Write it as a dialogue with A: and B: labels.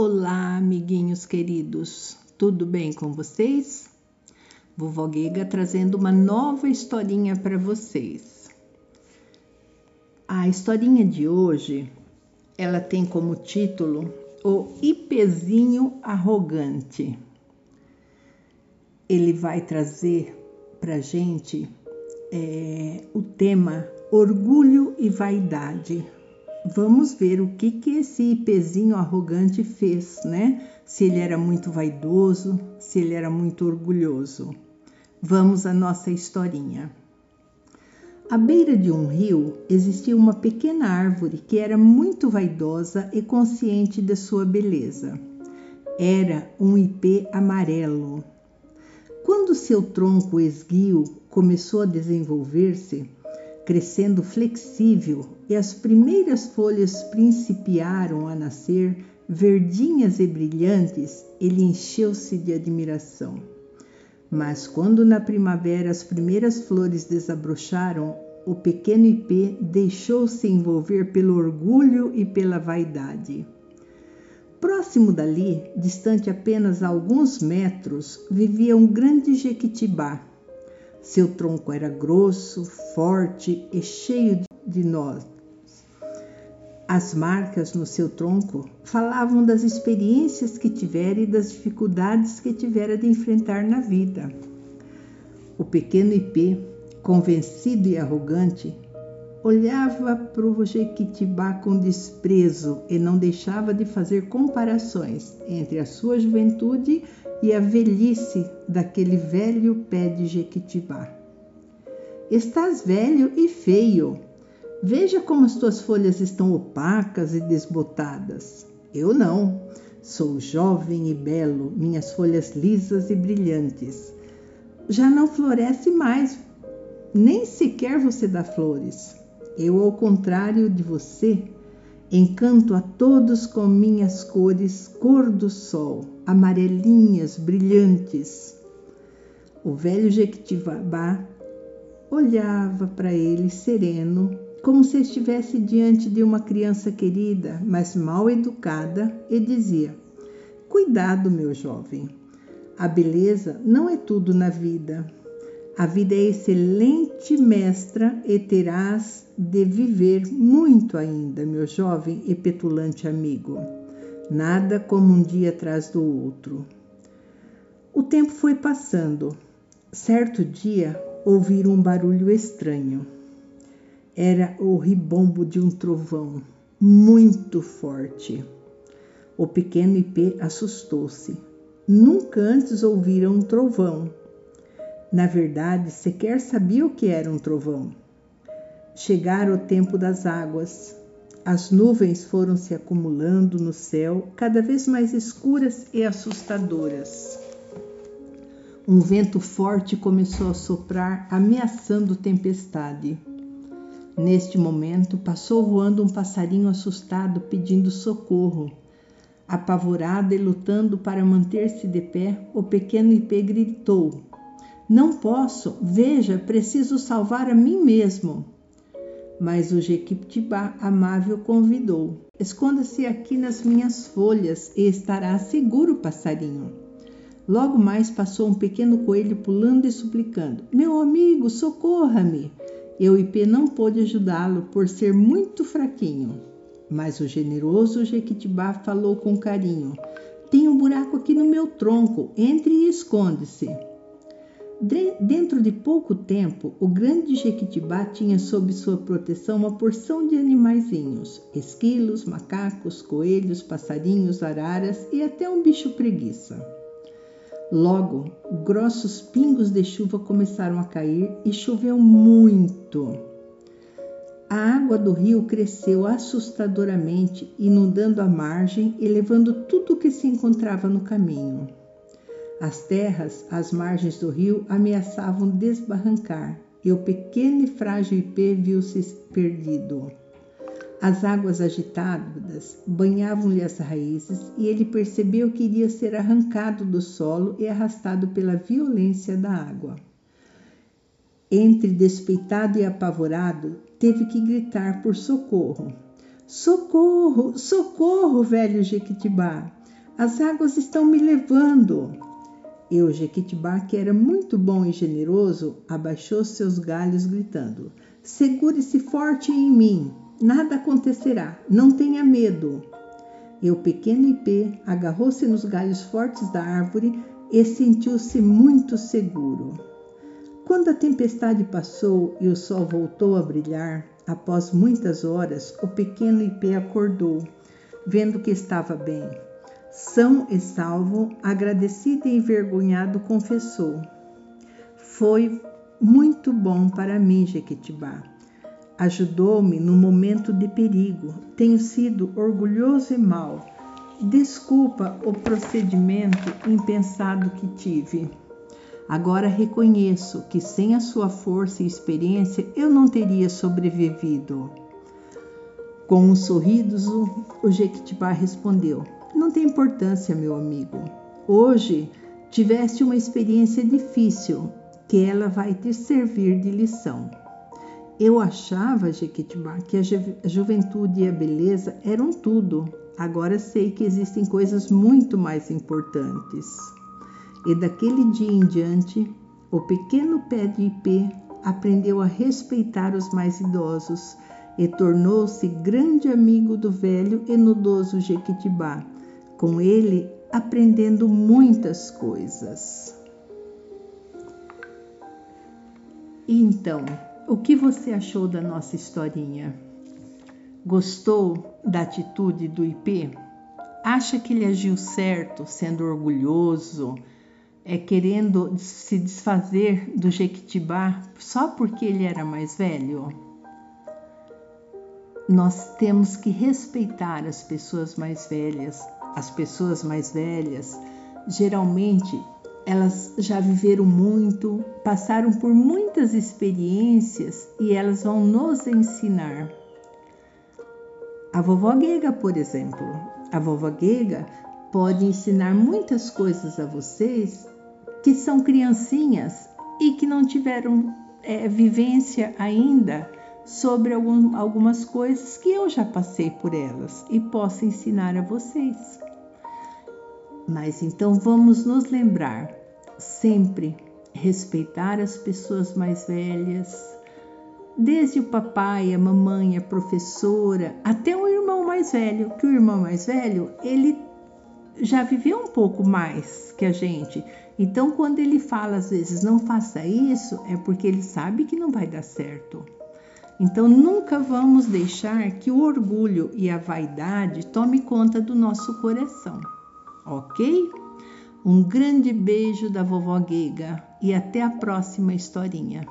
A: Olá, amiguinhos queridos, tudo bem com vocês? Vovó Giga trazendo uma nova historinha para vocês. A historinha de hoje, ela tem como título O Ipezinho Arrogante. Ele vai trazer para gente é, o tema orgulho e vaidade vamos ver o que que esse pezinho arrogante fez, né? Se ele era muito vaidoso, se ele era muito orgulhoso. Vamos à nossa historinha. À beira de um rio existia uma pequena árvore que era muito vaidosa e consciente de sua beleza. Era um ipê amarelo. Quando seu tronco esguio começou a desenvolver-se, crescendo flexível, e as primeiras folhas principiaram a nascer, verdinhas e brilhantes, ele encheu-se de admiração. Mas quando na primavera as primeiras flores desabrocharam, o pequeno ipê deixou-se envolver pelo orgulho e pela vaidade. Próximo dali, distante apenas alguns metros, vivia um grande jequitibá, seu tronco era grosso, forte e cheio de nós. As marcas no seu tronco falavam das experiências que tivera e das dificuldades que tivera de enfrentar na vida. O pequeno Ipê, convencido e arrogante, olhava para o Jequitibá com desprezo e não deixava de fazer comparações entre a sua juventude e a velhice daquele velho pé de Jequitibá. Estás velho e feio. Veja como as tuas folhas estão opacas e desbotadas. Eu não. Sou jovem e belo, minhas folhas lisas e brilhantes. Já não floresce mais, nem sequer você dá flores. Eu, ao contrário de você, encanto a todos com minhas cores, cor do sol, amarelinhas, brilhantes. O velho Jequitibá olhava para ele sereno, como se estivesse diante de uma criança querida, mas mal educada, e dizia: Cuidado, meu jovem. A beleza não é tudo na vida. A vida é excelente mestra e terás de viver muito ainda, meu jovem e petulante amigo. Nada como um dia atrás do outro. O tempo foi passando. Certo dia ouviram um barulho estranho. Era o ribombo de um trovão muito forte. O pequeno Ipê assustou-se. Nunca antes ouviram um trovão na verdade, sequer sabia o que era um trovão. Chegara o tempo das águas. As nuvens foram se acumulando no céu, cada vez mais escuras e assustadoras. Um vento forte começou a soprar, ameaçando tempestade. Neste momento, passou voando um passarinho assustado pedindo socorro. Apavorado e lutando para manter-se de pé, o pequeno Ipê gritou: não posso, veja, preciso salvar a mim mesmo. Mas o Jequitibá amável convidou: Esconda-se aqui nas minhas folhas e estará seguro, passarinho. Logo mais passou um pequeno coelho pulando e suplicando: Meu amigo, socorra-me! E o Ipê não pôde ajudá-lo por ser muito fraquinho. Mas o generoso Jequitibá falou com carinho: Tem um buraco aqui no meu tronco, entre e esconde-se. Dentro de pouco tempo, o grande Jequitibá tinha sob sua proteção uma porção de animaizinhos: esquilos, macacos, coelhos, passarinhos, araras e até um bicho preguiça. Logo, grossos pingos de chuva começaram a cair e choveu muito. A água do rio cresceu assustadoramente, inundando a margem e levando tudo o que se encontrava no caminho. As terras às margens do rio ameaçavam desbarrancar e o pequeno e frágil ipê viu-se perdido. As águas agitadas banhavam-lhe as raízes e ele percebeu que iria ser arrancado do solo e arrastado pela violência da água. Entre despeitado e apavorado, teve que gritar por socorro. Socorro, socorro, velho Jequitibá! As águas estão me levando. E o Jequitibá, que era muito bom e generoso, abaixou seus galhos, gritando: Segure-se forte em mim, nada acontecerá, não tenha medo. E o pequeno Ipê agarrou-se nos galhos fortes da árvore e sentiu-se muito seguro. Quando a tempestade passou e o sol voltou a brilhar, após muitas horas, o pequeno Ipê acordou, vendo que estava bem. São e salvo, agradecido e envergonhado, confessou: Foi muito bom para mim, Jequitibá. Ajudou-me no momento de perigo. Tenho sido orgulhoso e mau. Desculpa o procedimento impensado que tive. Agora reconheço que sem a sua força e experiência eu não teria sobrevivido. Com um sorriso, o Jequitibá respondeu: Não tem importância, meu amigo. Hoje tiveste uma experiência difícil, que ela vai te servir de lição. Eu achava, Jequitibá, que a juventude e a beleza eram tudo. Agora sei que existem coisas muito mais importantes. E daquele dia em diante, o pequeno pé de ipê aprendeu a respeitar os mais idosos e tornou-se grande amigo do velho e nudoso Jequitibá, com ele aprendendo muitas coisas. Então, o que você achou da nossa historinha? Gostou da atitude do IP? Acha que ele agiu certo, sendo orgulhoso, é querendo se desfazer do Jequitibá só porque ele era mais velho? Nós temos que respeitar as pessoas mais velhas. As pessoas mais velhas geralmente elas já viveram muito, passaram por muitas experiências e elas vão nos ensinar. A vovó Guega, por exemplo, a vovó Guega pode ensinar muitas coisas a vocês que são criancinhas e que não tiveram é, vivência ainda sobre algum, algumas coisas que eu já passei por elas e posso ensinar a vocês. Mas então vamos nos lembrar sempre respeitar as pessoas mais velhas, desde o papai, a mamãe, a professora, até o irmão mais velho, que o irmão mais velho, ele já viveu um pouco mais que a gente. Então, quando ele fala às vezes não faça isso, é porque ele sabe que não vai dar certo. Então, nunca vamos deixar que o orgulho e a vaidade tome conta do nosso coração, ok? Um grande beijo da vovó Guega e até a próxima historinha.